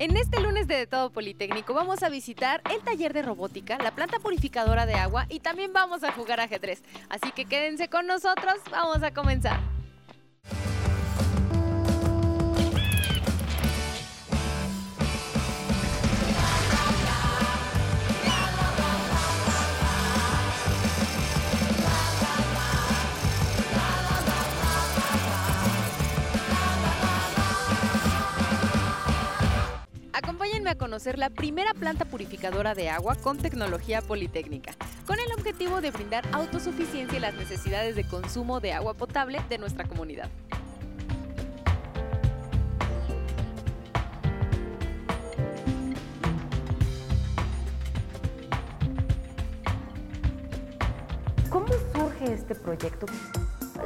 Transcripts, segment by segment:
En este lunes de, de Todo Politécnico vamos a visitar el taller de robótica, la planta purificadora de agua y también vamos a jugar ajedrez. Así que quédense con nosotros, vamos a comenzar. A conocer la primera planta purificadora de agua con tecnología politécnica, con el objetivo de brindar autosuficiencia y las necesidades de consumo de agua potable de nuestra comunidad. ¿Cómo surge este proyecto?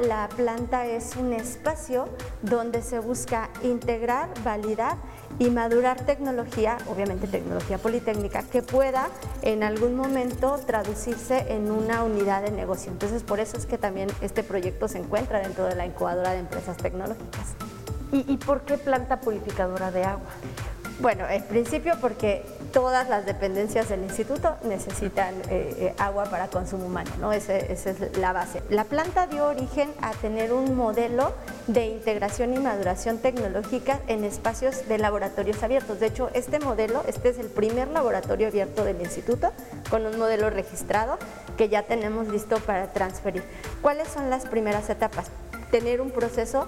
La planta es un espacio donde se busca integrar, validar y madurar tecnología, obviamente tecnología politécnica, que pueda en algún momento traducirse en una unidad de negocio. Entonces, por eso es que también este proyecto se encuentra dentro de la incubadora de empresas tecnológicas. ¿Y, y por qué planta purificadora de agua? Bueno, en principio porque todas las dependencias del instituto necesitan eh, eh, agua para consumo humano, ¿no? Esa, es la base. La planta dio origen a tener un modelo de integración y maduración tecnológica en espacios de laboratorios abiertos. De hecho, este modelo, este es el primer laboratorio abierto del instituto con un modelo registrado que ya tenemos listo para transferir. ¿Cuáles son las primeras etapas? Tener un proceso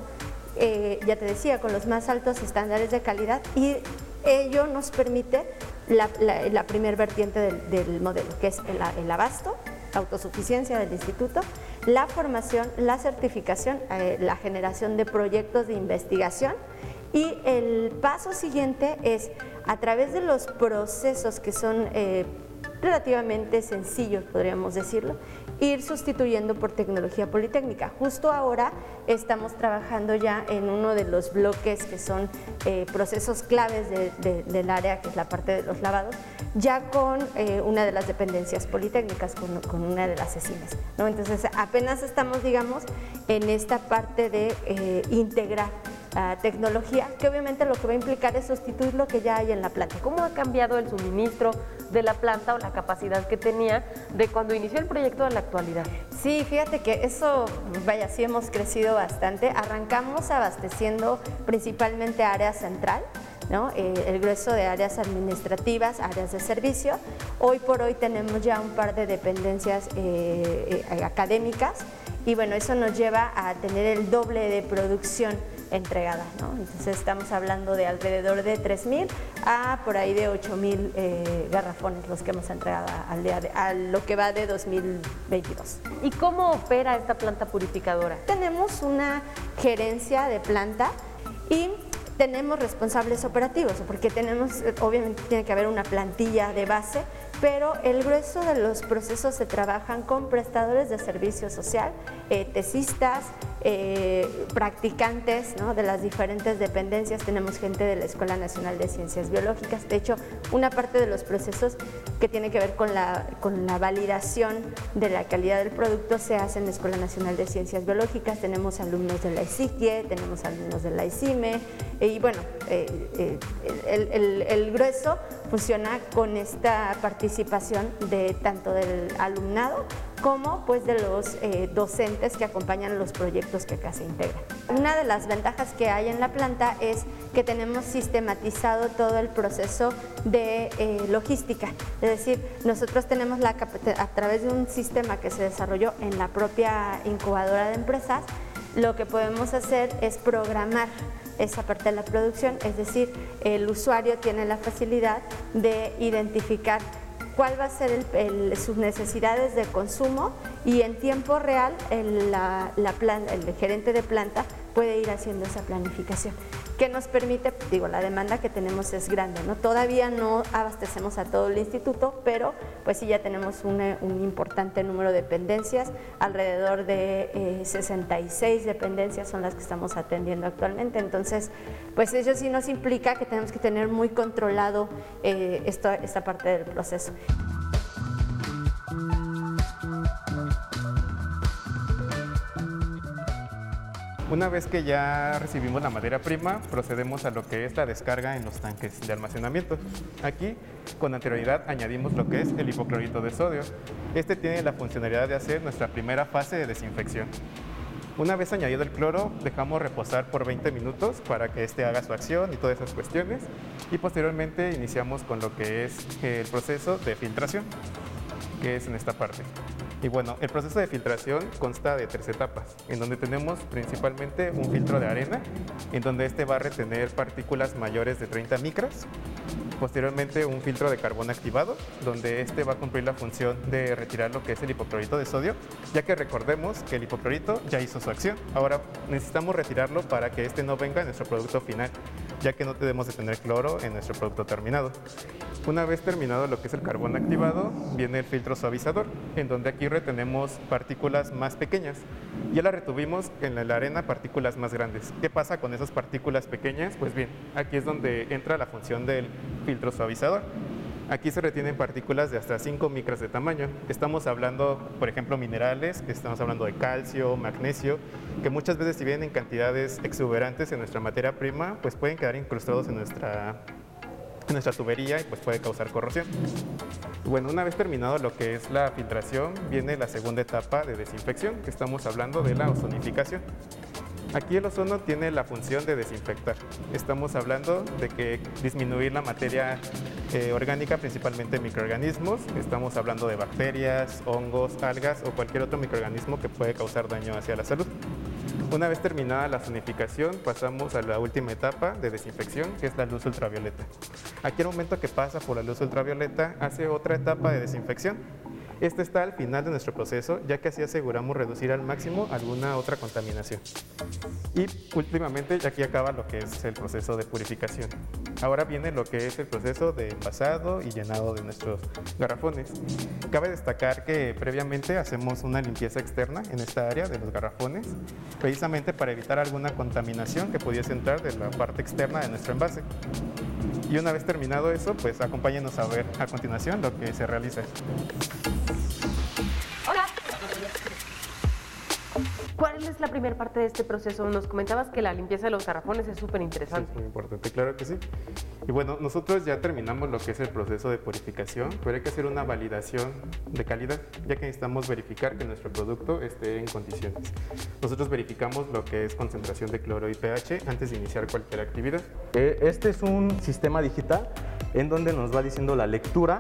eh, ya te decía, con los más altos estándares de calidad y ello nos permite la, la, la primer vertiente del, del, modelo, que es el, el, abasto, autosuficiencia del instituto, la formación, la certificación, eh, la generación de proyectos de investigación y el paso siguiente es a través de los procesos que son eh, relativamente sencillos, podríamos decirlo, ir sustituyendo por tecnología politécnica. Justo ahora estamos trabajando ya en uno de los bloques que son eh, procesos claves de, de, del área, que es la parte de los lavados, ya con eh, una de las dependencias politécnicas, con, una de las ESIMES. ¿no? Entonces apenas estamos, digamos, en esta parte de eh, integrar tecnología, que obviamente lo que va a implicar es sustituir lo que ya hay en la planta. ¿Cómo ha cambiado el suministro de la planta o la capacidad que tenía de cuando inició el proyecto a la actualidad? Sí, fíjate que eso, vaya, sí hemos crecido bastante. Arrancamos abasteciendo principalmente área central, ¿no? Eh, el grueso de áreas administrativas, áreas de servicio. Hoy por hoy tenemos ya un par de dependencias eh, eh, académicas y bueno, eso nos lleva a tener el doble de producción entregada. ¿no? Entonces estamos hablando de alrededor de 3.000 a por ahí de 8.000 eh, garrafones los que hemos entregado al día de, a lo que va de 2022. ¿Y cómo opera esta planta purificadora? Tenemos una gerencia de planta y tenemos responsables operativos, porque tenemos, obviamente tiene que haber una plantilla de base, pero el grueso de los procesos se trabajan con prestadores de servicio social, eh, tesistas, eh, practicantes ¿no? de las diferentes dependencias, tenemos gente de la Escuela Nacional de Ciencias Biológicas, de hecho una parte de los procesos que tiene que ver con la, con la validación de la calidad del producto se hace en la Escuela Nacional de Ciencias Biológicas, tenemos alumnos de la ICIQUE, tenemos alumnos de la ICIME y bueno, eh, eh, el, el, el grueso funciona con esta participación de tanto del alumnado como pues de los eh, docentes que acompañan los proyectos que acá se integran. Una de las ventajas que hay en la planta es que tenemos sistematizado todo el proceso de eh, logística, es decir, nosotros tenemos la a través de un sistema que se desarrolló en la propia incubadora de empresas, lo que podemos hacer es programar esa parte de la producción, es decir, el usuario tiene la facilidad de identificar cuál va a ser el, sus necesidades de consumo y en tiempo real el, la, la el gerente de planta puede ir haciendo esa planificación que nos permite, digo, la demanda que tenemos es grande, ¿no? Todavía no abastecemos a todo el instituto, pero pues sí ya tenemos una, un importante número de dependencias, alrededor de eh, 66 dependencias son las que estamos atendiendo actualmente, entonces pues eso sí nos implica que tenemos que tener muy controlado eh, esta parte del proceso. Una vez que ya recibimos la materia prima, procedemos a lo que es la descarga en los tanques de almacenamiento. Aquí, con anterioridad, añadimos lo que es el hipoclorito de sodio. Este tiene la funcionalidad de hacer nuestra primera fase de desinfección. Una vez añadido el cloro, dejamos reposar por 20 minutos para que éste haga su acción y todas esas cuestiones. Y posteriormente iniciamos con lo que es el proceso de filtración, que es en esta parte. Y bueno, el proceso de filtración consta de tres etapas, en donde tenemos principalmente un filtro de arena, en donde este va a retener partículas mayores de 30 micras. Posteriormente un filtro de carbón activado, donde este va a cumplir la función de retirar lo que es el hipoclorito de sodio, ya que recordemos que el hipoclorito ya hizo su acción. Ahora necesitamos retirarlo para que este no venga en nuestro producto final, ya que no debemos de tener cloro en nuestro producto terminado. Una vez terminado lo que es el carbón activado, viene el filtro suavizador, en donde aquí retenemos partículas más pequeñas. Ya la retuvimos en la arena partículas más grandes. ¿Qué pasa con esas partículas pequeñas? Pues bien, aquí es donde entra la función del filtro suavizador. Aquí se retienen partículas de hasta 5 micras de tamaño. Estamos hablando, por ejemplo, minerales, estamos hablando de calcio, magnesio, que muchas veces si vienen en cantidades exuberantes en nuestra materia prima, pues pueden quedar incrustados en nuestra nuestra tubería y pues puede causar corrosión. Bueno, una vez terminado lo que es la filtración, viene la segunda etapa de desinfección, que estamos hablando de la ozonificación. Aquí el ozono tiene la función de desinfectar. Estamos hablando de que disminuir la materia eh, orgánica, principalmente microorganismos. Estamos hablando de bacterias, hongos, algas o cualquier otro microorganismo que puede causar daño hacia la salud. Una vez terminada la zonificación, pasamos a la última etapa de desinfección, que es la luz ultravioleta. Aquí el momento que pasa por la luz ultravioleta hace otra etapa de desinfección. Este está al final de nuestro proceso, ya que así aseguramos reducir al máximo alguna otra contaminación. Y últimamente, aquí acaba lo que es el proceso de purificación. Ahora viene lo que es el proceso de envasado y llenado de nuestros garrafones. Cabe destacar que previamente hacemos una limpieza externa en esta área de los garrafones, precisamente para evitar alguna contaminación que pudiese entrar de la parte externa de nuestro envase. Y una vez terminado eso, pues acompáñenos a ver a continuación lo que se realiza. ¿Cuál es la primera parte de este proceso? Nos comentabas que la limpieza de los garrafones es súper interesante. es muy importante, claro que sí. Y bueno, nosotros ya terminamos lo que es el proceso de purificación, pero hay que hacer una validación de calidad, ya que necesitamos verificar que nuestro producto esté en condiciones. Nosotros verificamos lo que es concentración de cloro y pH antes de iniciar cualquier actividad. Eh, este es un sistema digital en donde nos va diciendo la lectura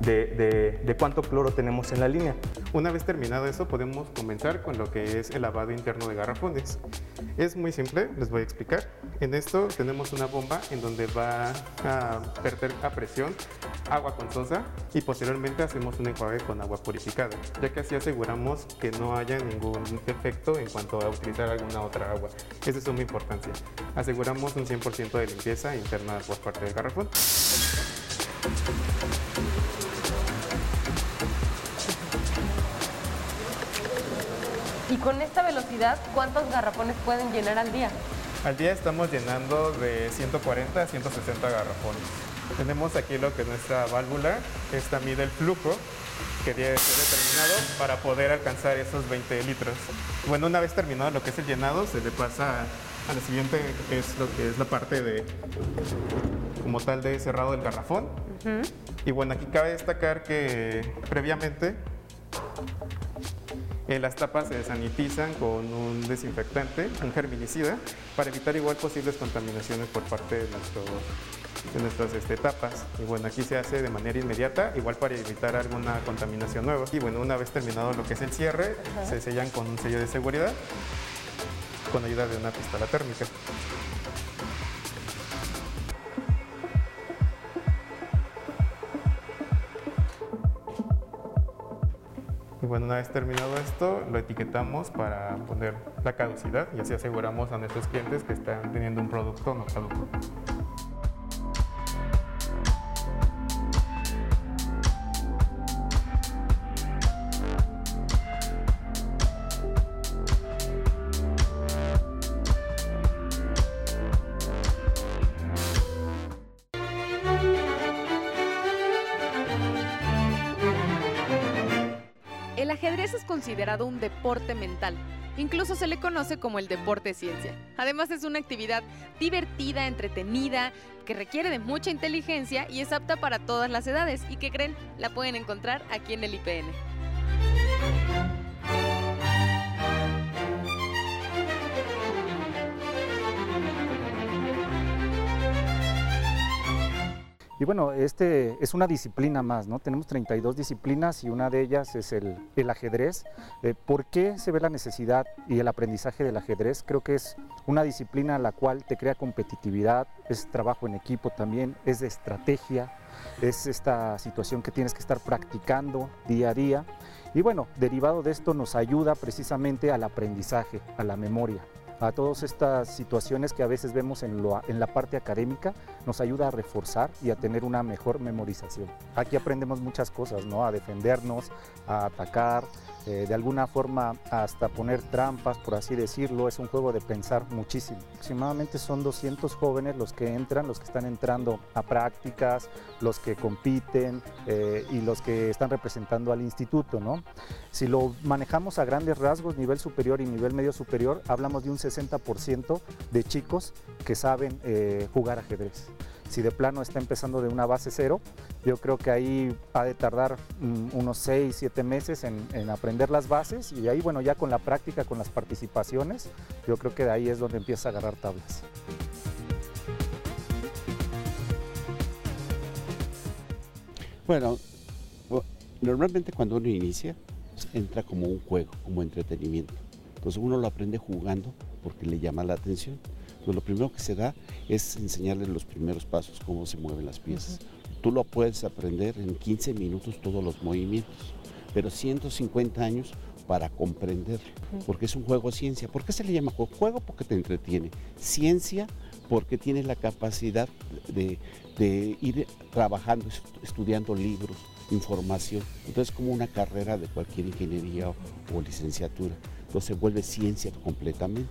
de, cuánto cloro tenemos en la línea. Una vez terminado eso, podemos comenzar con lo que es el lavado interno de garrafones. Es muy simple, les voy a explicar. En esto tenemos una bomba en donde va a perder a presión agua con sosa y posteriormente hacemos un enjuague con agua purificada, ya que así aseguramos que no haya ningún defecto en cuanto a utilizar alguna otra agua. Es de suma importancia. Aseguramos un 100% de limpieza interna por parte del garrafón. Con esta velocidad, ¿cuántos garrafones pueden llenar al día? Al día estamos llenando de 140 a 160 garrafones. Tenemos aquí lo que es nuestra válvula, esta mide el flujo que debe ser determinado para poder alcanzar esos 20 litros. Bueno, una vez terminado lo que es el llenado, se le pasa a la siguiente, que es lo que es la parte de, como tal, de cerrado del garrafón. Y bueno, aquí cabe destacar que previamente eh, las tapas se desanitizan con un desinfectante, un germinicida, para evitar igual posibles contaminaciones por parte de, de nuestras este, tapas. Y bueno, aquí se hace de manera inmediata, igual para evitar alguna contaminación nueva. Y bueno, una vez terminado lo que es el cierre, se sellan con un sello de seguridad con ayuda de una pistola térmica. Bueno, una vez terminado esto, lo etiquetamos para poner la caducidad y así aseguramos a nuestros clientes que están teniendo un producto no caduco. Es considerado un deporte mental Incluso se le conoce como el deporte ciencia. Además es una actividad divertida, entretenida, que requiere de mucha inteligencia y es apta para todas las edades y que creen la pueden encontrar aquí en el IPN. Y bueno, este es una disciplina más, ¿no? Tenemos 32 disciplinas y una de ellas es el, ajedrez. Eh, ¿Por qué se ve la necesidad y el aprendizaje del ajedrez? Creo que es una disciplina la cual te crea competitividad, es trabajo en equipo también, es estrategia, es esta situación que tienes que estar practicando día a día. Y bueno, derivado de esto nos ayuda precisamente al aprendizaje, a la memoria a todas estas situaciones que a veces vemos en, la parte académica, nos ayuda a reforzar y a tener una mejor memorización. Aquí aprendemos muchas cosas, ¿no? A defendernos, a atacar, eh, de alguna forma hasta poner trampas, por así decirlo. Es un juego de pensar muchísimo. Aproximadamente son 200 jóvenes los que entran, los que están entrando a prácticas, los que compiten eh, y los que están representando al instituto, ¿no? Si lo manejamos a grandes rasgos, nivel superior y nivel medio superior, hablamos de un 60% de chicos que saben eh, jugar ajedrez. Si de plano está empezando de una base cero, yo creo que ahí ha de tardar mm, unos 6, 7 meses en, en, aprender las bases y ahí, bueno, ya con la práctica, con las participaciones, yo creo que de ahí es donde empieza a agarrar tablas. Bueno, normalmente cuando uno inicia, entra como un juego, como entretenimiento. Entonces uno lo aprende jugando porque le llama la atención. Entonces lo primero que se da es enseñarles los primeros pasos, cómo se mueven las piezas. Tú lo puedes aprender en 15 minutos todos los movimientos, pero 150 años para comprenderlo, porque es un juego ciencia. ¿Por qué se le llama juego? Juego porque te entretiene. Ciencia porque tienes la capacidad de, de ir trabajando, estudiando libros, información. Entonces, como una carrera de cualquier ingeniería o, licenciatura. Entonces, se vuelve ciencia completamente.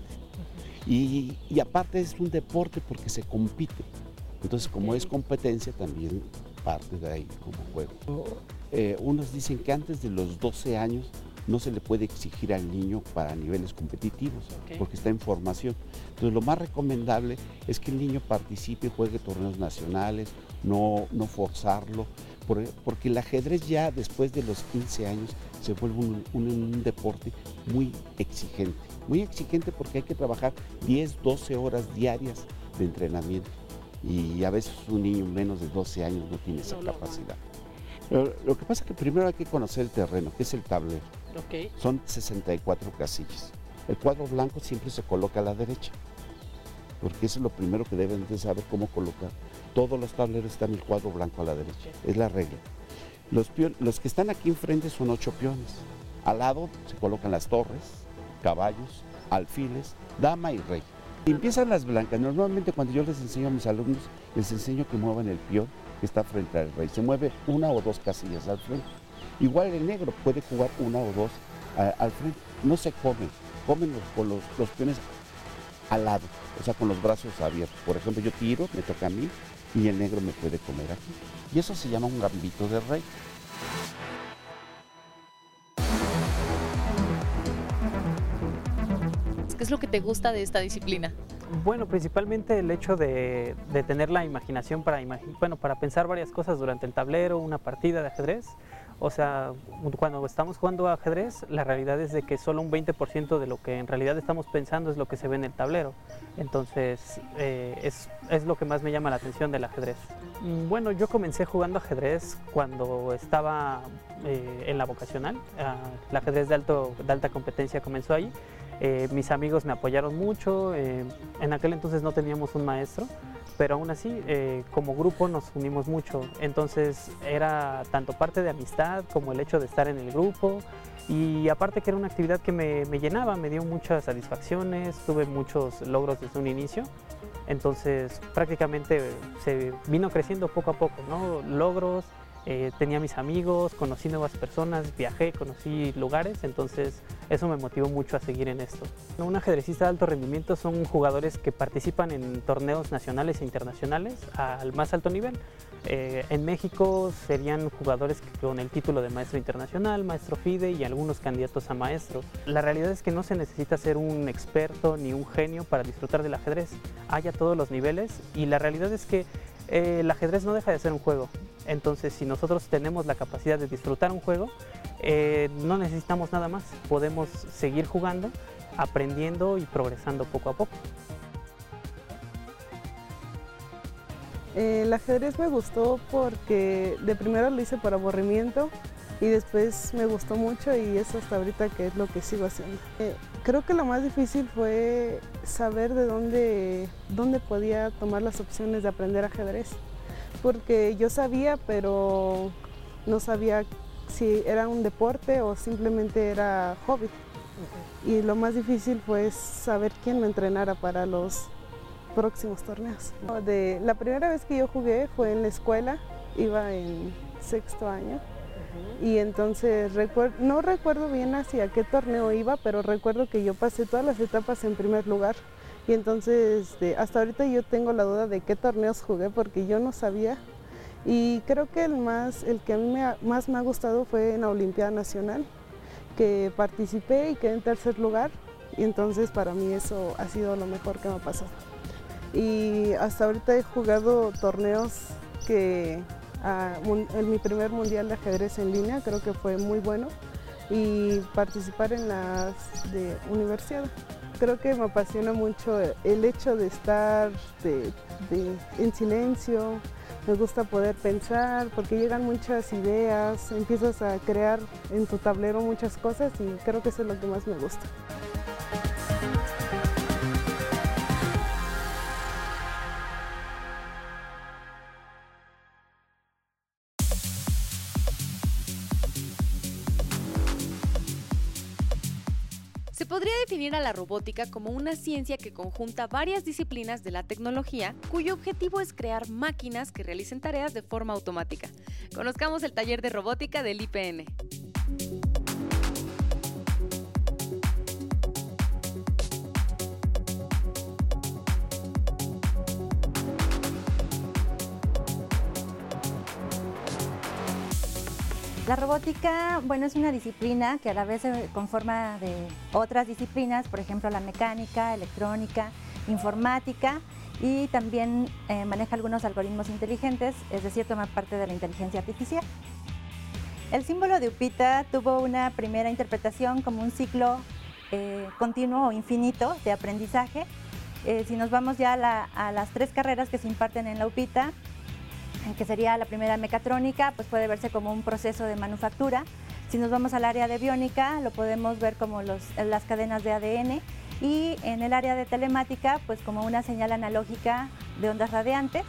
Y, aparte es un deporte porque se compite. Entonces, como es competencia, también parte de ahí como juego. Eh, unos dicen que antes de los 12 años no se le puede exigir al niño para niveles competitivos, porque está en formación. Entonces lo más recomendable es que el niño participe, juegue torneos nacionales, no, no forzarlo, porque el ajedrez ya después de los 15 años se vuelve un, deporte muy exigente. Muy exigente porque hay que trabajar 10, 12 horas diarias de entrenamiento. Y a veces un niño menos de 12 años no tiene esa capacidad. lo que pasa es que primero hay que conocer el terreno, que es el tablero. Son 64 casillas. El cuadro blanco siempre se coloca a la derecha, porque eso es lo primero que deben de saber cómo colocar todos los tableros están el cuadro blanco a la derecha. Es la regla. Los, los que están aquí enfrente son ocho peones. Al lado se colocan las torres, caballos, alfiles, dama y rey. Empiezan las blancas. Normalmente cuando yo les enseño a mis alumnos, les enseño que muevan el peón que está frente al rey. Se mueve una o dos casillas al frente. Igual el negro puede jugar una o dos al frente. No se comen, comen los, los, los peones al lado, o sea, con los brazos abiertos. Por ejemplo, yo tiro, me toca a mí, y el negro me puede comer aquí. Y eso se llama un gambito de rey. ¿Qué es lo que te gusta de esta disciplina? Bueno, principalmente el hecho de, tener la imaginación para, bueno, para pensar varias cosas durante el tablero, una partida de ajedrez. O sea, cuando estamos jugando ajedrez, la realidad es de que solo un 20% de lo que en realidad estamos pensando es lo que se ve en el tablero. Entonces, eh, es, es, lo que más me llama la atención del ajedrez. Mm, bueno, yo comencé jugando ajedrez cuando estaba eh, en la vocacional. Ah, el ajedrez de, alto, de alta competencia comenzó ahí. Eh, mis amigos me apoyaron mucho. en aquel entonces no teníamos un maestro pero aún así eh, como grupo nos unimos mucho. Entonces era tanto parte de amistad como el hecho de estar en el grupo y aparte que era una actividad que me, llenaba, me dio muchas satisfacciones, tuve muchos logros desde un inicio. Entonces prácticamente se vino creciendo poco a poco, ¿no? Logros, eh, tenía mis amigos, conocí nuevas personas, viajé, conocí lugares, entonces eso me motivó mucho a seguir en esto. Un ajedrecista de alto rendimiento son jugadores que participan en torneos nacionales e internacionales al más alto nivel. Eh, en México serían jugadores con el título de maestro internacional, maestro FIDE y algunos candidatos a maestro. La realidad es que no se necesita ser un experto ni un genio para disfrutar del ajedrez. Hay a todos los niveles y la realidad es que eh, el ajedrez no deja de ser un juego. Entonces, si nosotros tenemos la capacidad de disfrutar un juego, eh, no necesitamos nada más. Podemos seguir jugando, aprendiendo y progresando poco a poco. El ajedrez me gustó porque de primero lo hice por aburrimiento y después me gustó mucho y es hasta ahorita que es lo que sigo haciendo. Eh, creo que lo más difícil fue saber de dónde, dónde podía tomar las opciones de aprender ajedrez, porque yo sabía, pero no sabía si era un deporte o simplemente era hobby. Y lo más difícil fue saber quién me entrenara para los próximos torneos. De, la primera vez que yo jugué fue en la escuela, iba en sexto año. Y entonces no recuerdo bien hacia qué torneo iba, pero recuerdo que yo pasé todas las etapas en primer lugar. Y entonces este, hasta ahorita yo tengo la duda de qué torneos jugué porque yo no sabía. Y creo que el, más, el que a mí más me ha gustado fue en la Olimpiada Nacional, que participé y quedé en tercer lugar. Y entonces para mí eso ha sido lo mejor que me ha pasado y hasta ahorita he jugado torneos que ah, en mi primer mundial de ajedrez en línea creo que fue muy bueno y participar en las de universidad. Creo que me apasiona mucho el hecho de estar en silencio, me gusta poder pensar porque llegan muchas ideas, empiezas a crear en tu tablero muchas cosas y creo que eso es lo que más me gusta. Podría definir a la robótica como una ciencia que conjunta varias disciplinas de la tecnología cuyo objetivo es crear máquinas que realicen tareas de forma automática. Conozcamos el taller de robótica del IPN. La robótica, bueno, es una disciplina que a la vez se conforma de otras disciplinas, por ejemplo, la mecánica, electrónica, informática y también eh, maneja algunos algoritmos inteligentes, es decir, toma parte de la inteligencia artificial. El símbolo de Upita tuvo una primera interpretación como un ciclo eh, continuo o infinito de aprendizaje. Eh, si nos vamos ya a las tres carreras que se imparten en la UPITA, que sería la primera mecatrónica, pues puede verse como un proceso de manufactura. Si nos vamos al área de biónica, lo podemos ver como las cadenas de ADN y en el área de telemática, pues como una señal analógica de ondas radiantes.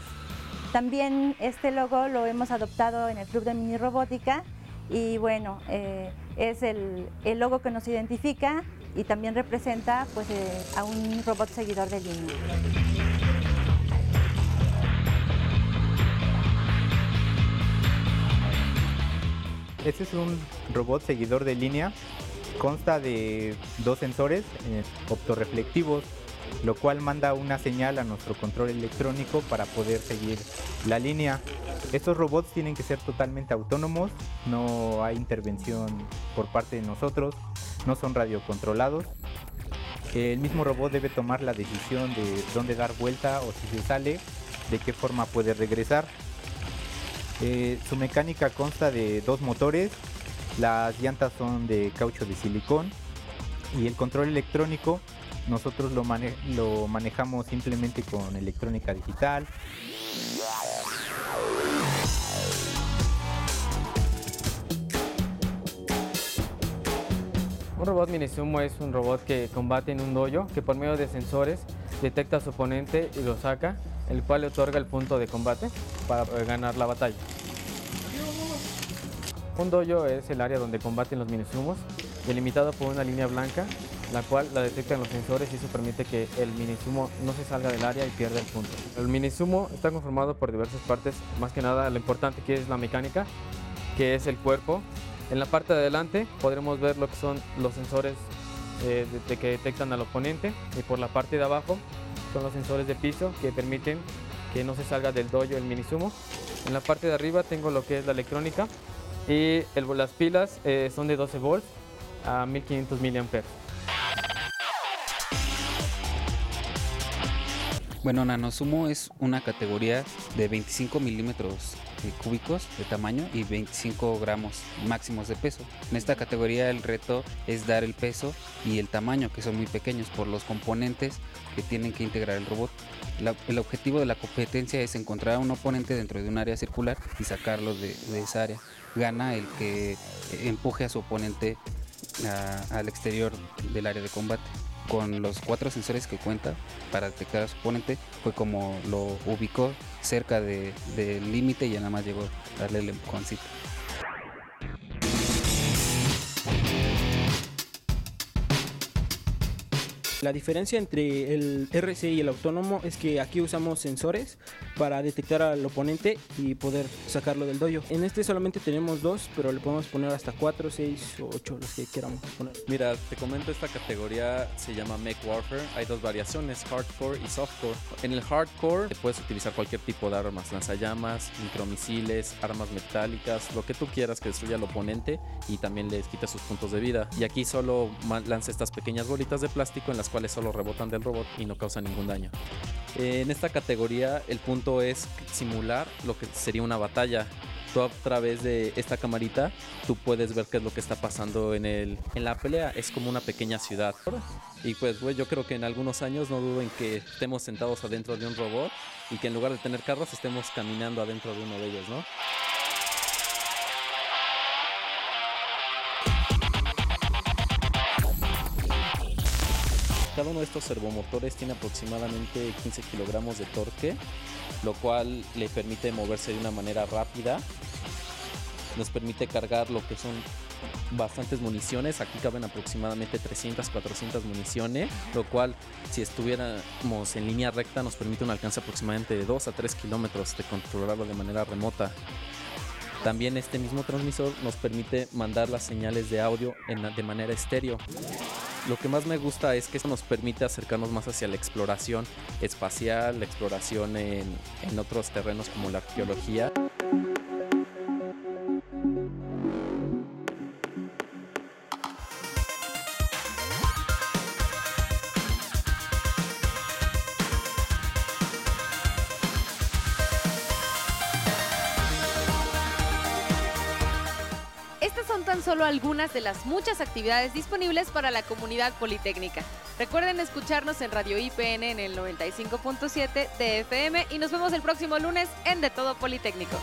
También este logo lo hemos adoptado en el Club de Mini Robótica y bueno, eh, es el, logo que nos identifica y también representa pues, eh, a un robot seguidor de línea. Este es un robot seguidor de línea. Consta de dos sensores eh, optoreflectivos, lo cual manda una señal a nuestro control electrónico para poder seguir la línea. Estos robots tienen que ser totalmente autónomos, no hay intervención por parte de nosotros, no son radiocontrolados. El mismo robot debe tomar la decisión de dónde dar vuelta o si se sale, de qué forma puede regresar. Eh, su mecánica consta de dos motores, las llantas son de caucho de silicón y el control electrónico nosotros lo, lo manejamos simplemente con electrónica digital. Un robot minisumo es un robot que combate en un dojo que por medio de sensores detecta a su oponente y lo saca el cual le otorga el punto de combate para ganar la batalla. Un dojo es el área donde combaten los minisumos, delimitado por una línea blanca la cual la detectan los sensores y eso permite que el minisumo no se salga del área y pierda el punto. El minisumo está conformado por diversas partes, más que nada lo importante que es la mecánica, que es el cuerpo. En la parte de adelante podremos ver lo que son los sensores eh, de, que detectan al oponente y por la parte de abajo son los sensores de piso que permiten que no se salga del dojo el minisumo. En la parte de arriba tengo lo que es la electrónica y las pilas eh, son de 12 volts a 1500 mAh. Bueno, nanosumo es una categoría de 25 milímetros eh, cúbicos de tamaño y 25 gramos máximos de peso. En esta categoría el reto es dar el peso y el tamaño, que son muy pequeños por los componentes que tienen que integrar el robot. el objetivo de la competencia es encontrar a un oponente dentro de un área circular y sacarlo de, esa área. Gana el que empuje a su oponente al exterior del área de combate con los cuatro sensores que cuenta para detectar a su oponente fue como lo ubicó cerca del límite y ya nada más llegó a darle el empujoncito. La diferencia entre el RC y el autónomo es que aquí usamos sensores para detectar al oponente y poder sacarlo del dojo. En este solamente tenemos dos, pero le podemos poner hasta cuatro, seis o ocho, los que queramos poner. Mira, te comento, esta categoría se llama Mech Warfare. Hay dos variaciones, hardcore y softcore. En el hardcore puedes utilizar cualquier tipo de armas, lanzallamas, micromisiles, armas metálicas, lo que tú quieras que destruya al oponente y también les quita sus puntos de vida. Y aquí solo lanza estas pequeñas bolitas de plástico en las cuales solo rebotan del robot y no causan ningún daño. En esta categoría el punto es simular lo que sería una batalla. Tú a través de esta camarita tú puedes ver qué es lo que está pasando en, el, en la pelea. Es como una pequeña ciudad. Y pues yo creo que en algunos años no dudo en que estemos sentados adentro de un robot y que en lugar de tener carros estemos caminando adentro de uno de ellos, ¿no? Cada uno de estos servomotores tiene aproximadamente 15 kilogramos de torque, lo cual le permite moverse de una manera rápida. Nos permite cargar lo que son bastantes municiones. Aquí caben aproximadamente 300, 400 municiones, lo cual si estuviéramos en línea recta nos permite un alcance aproximadamente de 2 a 3 kilómetros de controlarlo de manera remota. También este mismo transmisor nos permite mandar las señales de audio de manera estéreo. Lo que más me gusta es que esto nos permite acercarnos más hacia la exploración espacial, la exploración en, en otros terrenos como la arqueología. Algunas de las muchas actividades disponibles para la comunidad politécnica. Recuerden escucharnos en Radio IPN en el 95.7 de FM y nos vemos el próximo lunes en De Todo Politécnico.